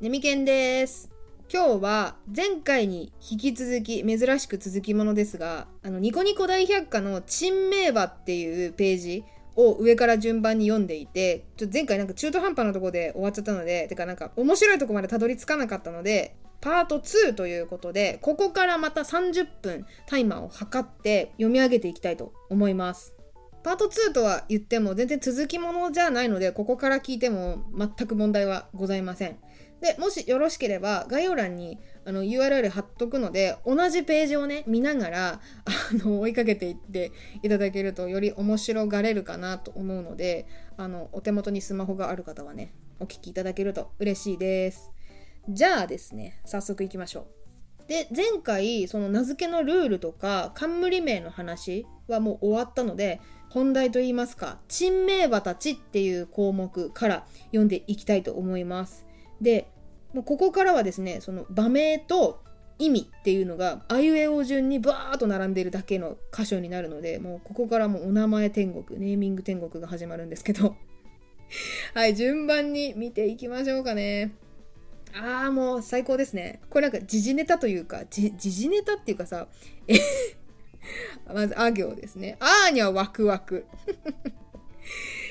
ねみけんです。今日は前回に引き続き珍しく続きものですが、あのニコニコ大百科の珍名馬っていうページを上から順番に読んでいて、ちょっと前回なんか中途半端なとこで終わっちゃったので、てかなんか面白いとこまでたどり着かなかったので、パート2ということで、ここからまた30分タイマーを測って読み上げていきたいと思います。パート2とは言っても全然続きものじゃないので、ここから聞いても全く問題はございません。で、もしよろしければ概要欄にあの URL 貼っとくので、同じページをね、見ながら、あの、追いかけていっていただけるとより面白がれるかなと思うので、あの、お手元にスマホがある方はね、お聞きいただけると嬉しいです。じゃあですね、早速いきましょう。で、前回、その名付けのルールとか、冠名の話はもう終わったので、本題といいますか、珍名馬たちっていう項目から読んでいきたいと思います。で、もうここからはですね、その場名と意味っていうのが、あいうえお順にバーっと並んでいるだけの箇所になるので、もうここからもうお名前天国、ネーミング天国が始まるんですけど、はい、順番に見ていきましょうかね。ああ、もう最高ですね。これなんか時事ネタというか、時事ネタっていうかさ、まず、あ行ですね。あーにはワクワク。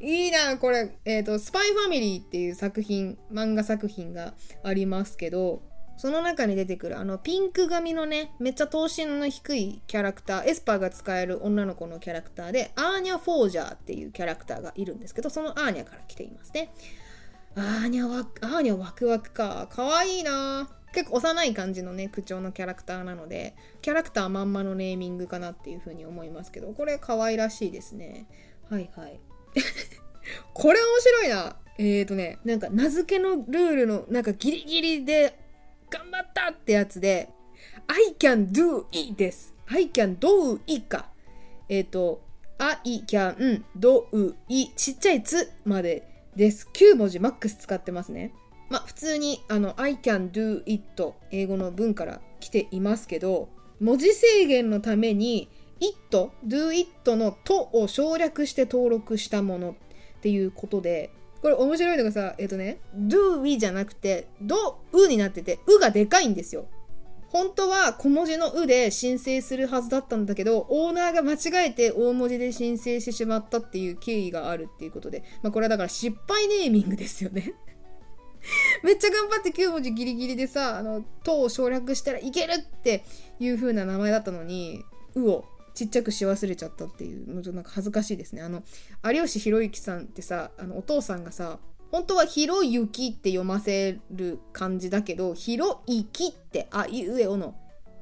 いいな、これ、えっ、と、スパイファミリーっていう作品、漫画作品がありますけど、その中に出てくるあのピンク髪のね、めっちゃ頭身の低いキャラクター、エスパーが使える女の子のキャラクターで、アーニャ・フォージャーっていうキャラクターがいるんですけど、そのアーニャから来ていますね。アーニャワク、アーニャワクワクか。かわいいな結構幼い感じのね、口調のキャラクターなので、キャラクターまんまのネーミングかなっていうふうに思いますけど、これ可愛らしいですね。はいはい。これ面白いな。えーとね、なんか名付けのルールのなんかギリギリで頑張ったってやつで、I can do it です。I can do it か。えっ、と、I can do it ちっちゃいつまでです。9文字マックス使ってますね。まあ普通にあの I can do it 英語の文から来ていますけど、文字制限のために it, do it のとを省略して登録したものっていうことで、これ面白いのがさ、えっ、とね、do we じゃなくて、do u になってて、うがでかいんですよ。本当は小文字のうで申請するはずだったんだけど、オーナーが間違えて大文字で申請してしまったっていう経緯があるっていうことで、まあこれはだから失敗ネーミングですよね。めっちゃ頑張って9文字ギリギリでさ、あの、とを省略したらいけるっていう風な名前だったのに、うをちっちゃくし忘れちゃったっていう、もうちょっとなんか恥ずかしいですね。あの、有吉弘行さんってさ、あの、お父さんがさ、本当はひろゆきって読ませる感じだけど、ひろいきって、あいうえおの、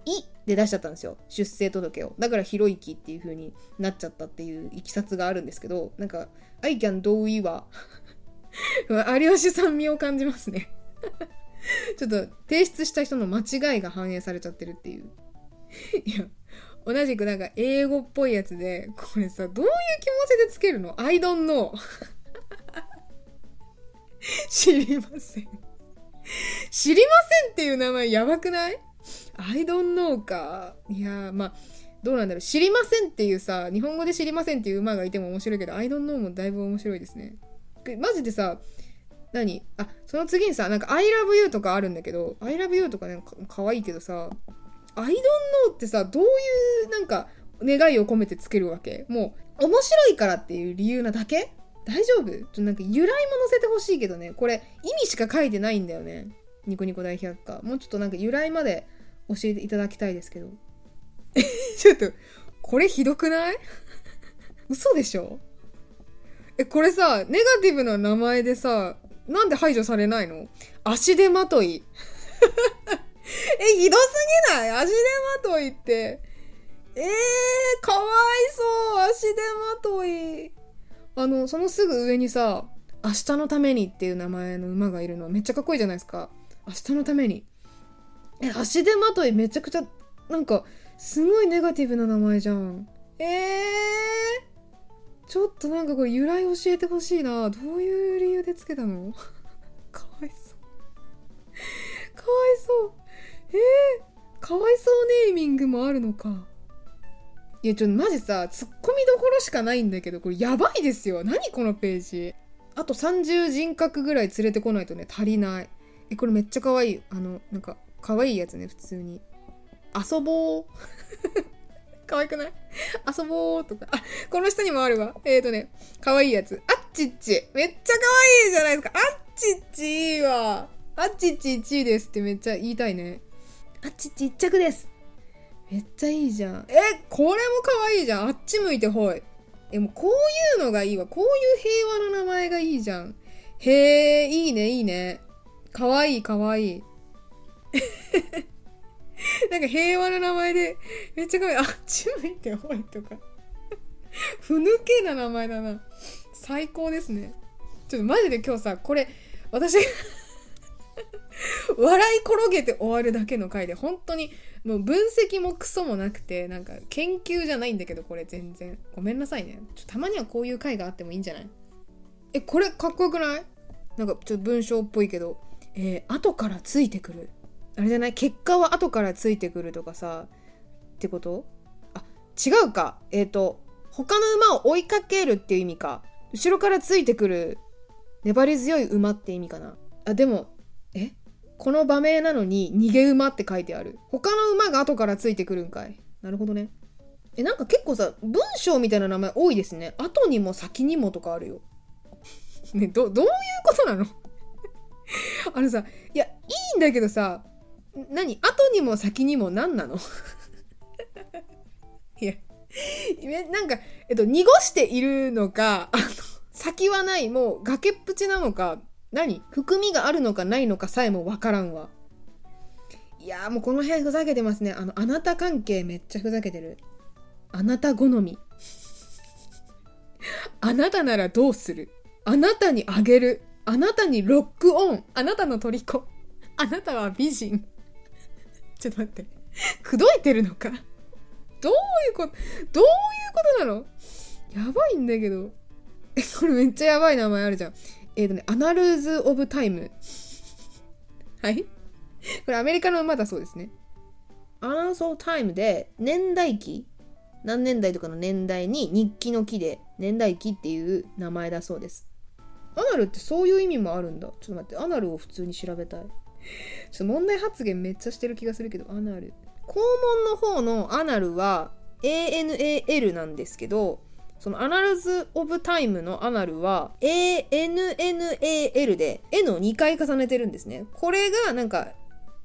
いで出しちゃったんですよ。出生届を。だからひろゆきっていう風になっちゃったっていういきさつがあるんですけど、なんか、I can do it は、有吉さん味を感じますね。ちょっと提出した人の間違いが反映されちゃってるっていう。いや、同じくなんか英語っぽいやつで、これさ、どういう気持ちでつけるの ?I don't know. 知りません。知りませんっていう名前やばくない ?I don't know か。いやー、まあ、どうなんだろう。知りませんっていうさ、日本語で知りませんっていう馬がいても面白いけど、I don't know もだいぶ面白いですね。マジでさ、何？あ、その次にさ、なんか I love you とかあるんだけど、I love you とかね、かかわいいけどさ、I don't know ってさ、どういうなんか願いを込めてつけるわけ？もう、面白いからっていう理由なだけ？大丈夫？ちょっとなんか由来も載せてほしいけどね、これ意味しか書いてないんだよね。ニコニコ大百科。もうちょっとなんか由来まで教えていただきたいですけど。ちょっと、これひどくない？嘘でしょ？え、これさ、ネガティブな名前でさ、なんで排除されないの？足手まとい。え、ひどすぎない？足手まといって。えー、かわいそう足手まとい。あの、そのすぐ上にさ、明日のためにっていう名前の馬がいるのめっちゃかっこいいじゃないですか。明日のために。え、足手まといめちゃくちゃ、なんか、すごいネガティブな名前じゃん。えー、ちょっとなんかこれ由来教えてほしいな。どういう理由でつけたの？かわいそう。かわいそう。えー、かわいそうネーミングもあるのか。いや、ちょっとマジさ、ツッコミどころしかないんだけど、これやばいですよ。何このページ。あと30人格ぐらい連れてこないとね、足りない。え、これめっちゃ可愛い。あの、なんか、可愛いやつね、普通に。遊ぼう。可愛くない？遊ぼうとか。あ、この下にもあるわ。えーとね、可愛いいやつ。あっちっち。めっちゃ可愛いじゃないですか。あっちっちいいわ。あっちっち1位ですってめっちゃ言いたいね。あっちちっち1着です。めっちゃいいじゃん。え、これも可愛いじゃん。あっち向いてほい。え、もうこういうのがいいわ。こういう平和な名前がいいじゃん。へえ、いいね、いいね。かわいい、かわいい。なんか平和な名前で、めっちゃかわいい。あっち向いてほいとか。ふぬけな名前だな。最高ですね。ちょっとマジで今日さ、これ、私が 笑い転げて終わるだけの回で、本当にもう分析もクソもなくて、なんか研究じゃないんだけど、これ全然。ごめんなさいね。ちょたまにはこういう回があってもいいんじゃない？え、これかっこよくない？なんかちょっと文章っぽいけど、えー、後からついてくる。あれじゃない？結果は後からついてくるとかさ、ってこと？あ、違うか。えっ、ー、と、他の馬を追いかけるっていう意味か。後ろからついてくる粘り強い馬って意味かな。あ、でも、この場名なのに逃げ馬って書いてある。他の馬が後からついてくるんかい。なるほどね。え、なんか結構さ、文章みたいな名前多いですね。後にも先にもとかあるよ。ね、ど、どういうことなの？あのさ、いや、いいんだけどさ、何？後にも先にも何なの？いや、なんか、えっと、濁しているのか、あの、先はない、もう崖っぷちなのか、何？含みがあるのかないのかさえもわからんわ。いやもうこの辺ふざけてますね。あの、あなた関係めっちゃふざけてる。あなた好み。あなたならどうする？あなたにあげる？あなたにロックオン？あなたの虜？あなたは美人？ちょっと待って。口説いてるのか？どういうこと、どういうことなの？やばいんだけど。え、これめっちゃやばい名前あるじゃん。えっ、ー、とね、アナルーズ・オブ・タイム。はい？これアメリカの馬だそうですね。アナルズ・オブ・タイムで年代記？何年代とかの年代に日記の記で年代記っていう名前だそうです。アナルってそういう意味もあるんだ。ちょっと待って、アナルを普通に調べたい。ちょっと問題発言めっちゃしてる気がするけど、アナル。肛門の方のアナルは ANAL なんですけど、そのアナルズ・オブ・タイムのアナルは ANNAL で N を2回重ねてるんですね。これがなんか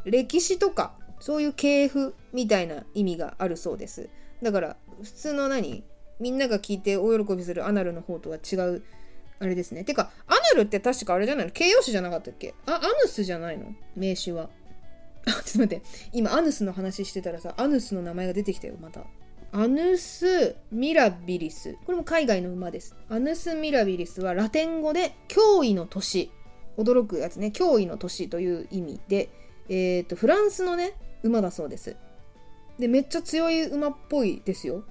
歴史とかそういう系譜みたいな意味があるそうです。だから普通の何みんなが聞いて大喜びするアナルの方とは違うあれですね。てか、アナルって確かあれじゃないの？形容詞じゃなかったっけ？あ、アヌスじゃないの？名詞は。あ、ちょっと待って。今、アヌスの話してたらさ、アヌスの名前が出てきたよ、また。アヌス・ミラビリス。これも海外の馬です。アヌス・ミラビリスはラテン語で脅威の年。驚くやつね。脅威の年という意味で、えっ、ー、と、フランスのね、馬だそうです。で、めっちゃ強い馬っぽいですよ。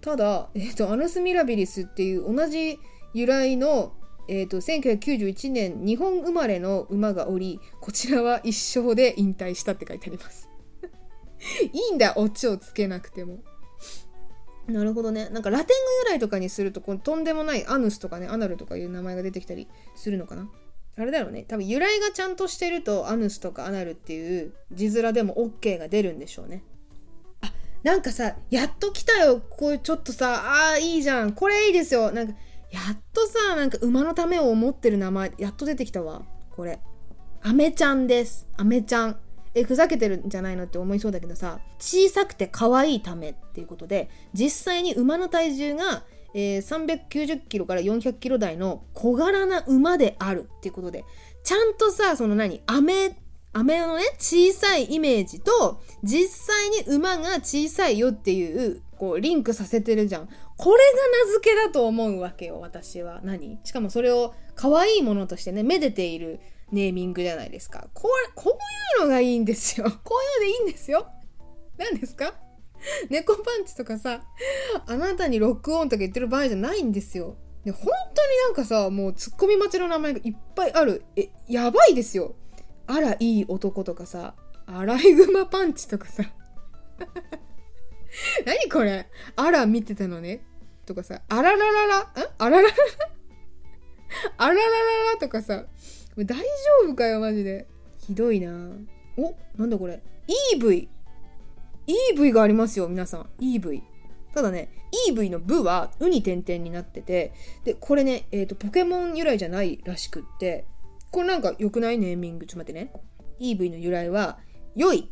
ただ、えっ、ー、と、アヌス・ミラビリスっていう同じ由来の、えっ、ー、と、1991年日本生まれの馬がおり、こちらは一生で引退したって書いてあります。いいんだ、オチをつけなくても。なるほどね。なんかラテン語由来とかにすると、このとんでもないアヌスとかね、アナルとかいう名前が出てきたりするのかな。あれだろうね。多分由来がちゃんとしてると、アヌスとかアナルっていう字面でも OK が出るんでしょうね。あ、なんかさ、やっと来たよ。こういうちょっとさ、ああ、いいじゃん。これいいですよ。なんか、やっとさ、なんか馬のためを思ってる名前、やっと出てきたわ。これ。アメちゃんです。アメちゃん。え、ふざけてるんじゃないのって思いそうだけどさ、小さくて可愛いためっていうことで、実際に馬の体重が、えー、390キロから400キロ台の小柄な馬であるっていうことで、ちゃんとさ、その何、飴、飴のね、小さいイメージと、実際に馬が小さいよっていう、こう、リンクさせてるじゃん。これが名付けだと思うわけよ、私は。何？しかもそれを可愛いものとしてね、めでているネーミングじゃないですか。これ、こういうのがいいんですよ。こういうのでいいんですよ。何ですか？猫パンチとかさ、あなたにロックオンとか言ってる場合じゃないんですよ。で本当になんかさ、もうツッコミ待ちの名前がいっぱいある。え、やばいですよ。あら、いい男とかさ、アライグマパンチとかさ。何これ？あら、見てたのね。とかさ、あらららら、んあらららら？あららららとかさ、大丈夫かよ、マジで。ひどいな。おなんだこれ。EV EV がありますよ皆さん。EV ただね EV の部はウに点々になっててでこれね、えーと、ポケモン由来じゃないらしくってこれなんか良くないネーミング。ちょっと待ってね。EV の由来は良い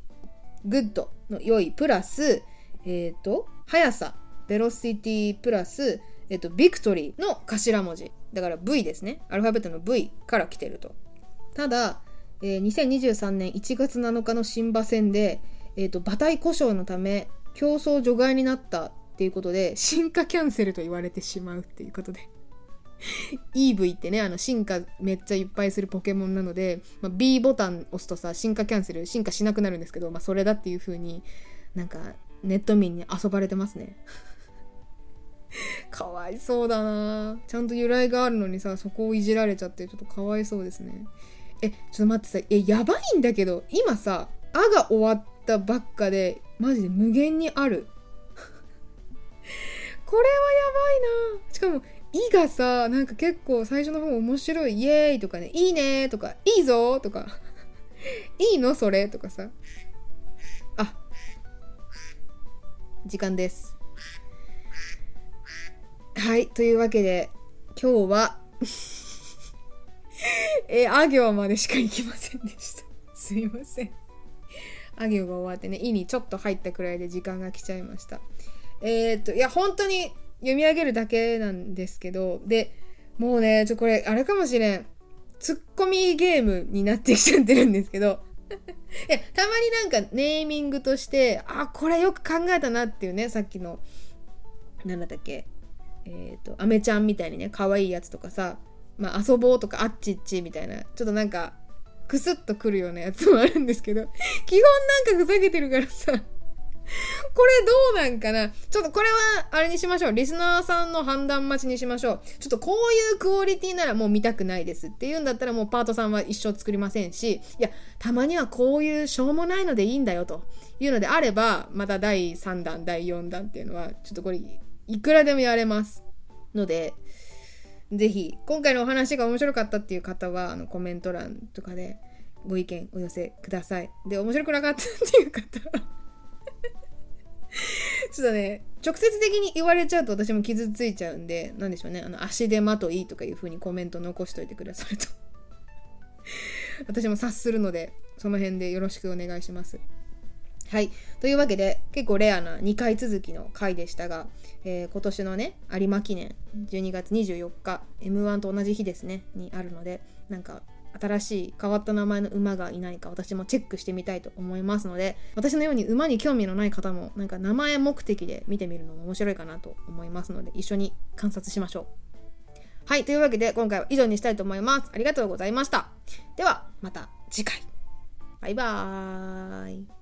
good の良いプラスえっ、ー、と速さ。ベロシティプラスえっ、とビクトリーの頭文字。だから V ですね。アルファベットの V から来てると。ただ、えー、2023年1月7日の新馬戦で、えーと、馬体故障のため競争除外になったっていうことで進化キャンセルと言われてしまうっていうことで。EV ってねあの進化めっちゃいっぱいするポケモンなので、まあ、B ボタン押すとさ進化キャンセル進化しなくなるんですけど、まあ、それだっていう風になんかネット民に遊ばれてますね。かわいそうだなちゃんと由来があるのにさそこをいじられちゃってちょっとかわいそうですねえちょっと待ってさえやばいんだけど今さ「あ」が終わったばっかでマジで無限にある これはやばいなしかも「い」がさなんか結構最初の方面白い「イエーイ!」とかね「いいね!」とか「いいぞ!」とか「いいのそれ?」とかさあ時間ですはいというわけで今日は え、あ行までしか行きませんでした。すいません。あ行が終わってね、いにちょっと入ったくらいで時間が来ちゃいました。えー、っと、いや、本当に読み上げるだけなんですけど、で、もうね、ちょ、これ、あれかもしれん。ツッコミゲームになってきちゃってるんですけど、いや、たまになんかネーミングとして、あ、これよく考えたなっていうね、さっきの、なんだったっけ、えっ、ー、と、アメちゃんみたいにね、可愛いやつとかさ、まあ、遊ぼうとかあっちっちみたいな、ちょっとなんか、クスッとくるようなやつもあるんですけど、基本なんかふざけてるからさ、これどうなんかなちょっとこれはあれにしましょう。リスナーさんの判断待ちにしましょう。ちょっとこういうクオリティならもう見たくないですっていうんだったらもうパートさんは一生作りませんし、いや、たまにはこういうしょうもないのでいいんだよというのであれば、また第3弾、第4弾っていうのは、ちょっとこれいくらでもやれます。ので、ぜひ、今回のお話が面白かったっていう方は、あの、コメント欄とかでご意見お寄せください。で、面白くなかったっていう方は ちょっとね、直接的に言われちゃうと私も傷ついちゃうんで、なんでしょうね、あの、足手まといとかいう風にコメント残しといてくださると 私も察するので、その辺でよろしくお願いします。はい。というわけで、結構レアな2回続きの回でしたが、えー、今年のね、有馬記念、12月24日、M1 と同じ日ですね、にあるので、なんか、新しい変わった名前の馬がいないか私もチェックしてみたいと思いますので私のように馬に興味のない方もなんか名前目的で見てみるのも面白いかなと思いますので一緒に観察しましょう。はい。というわけで今回は以上にしたいと思います。ありがとうございました。ではまた次回。バイバーイ。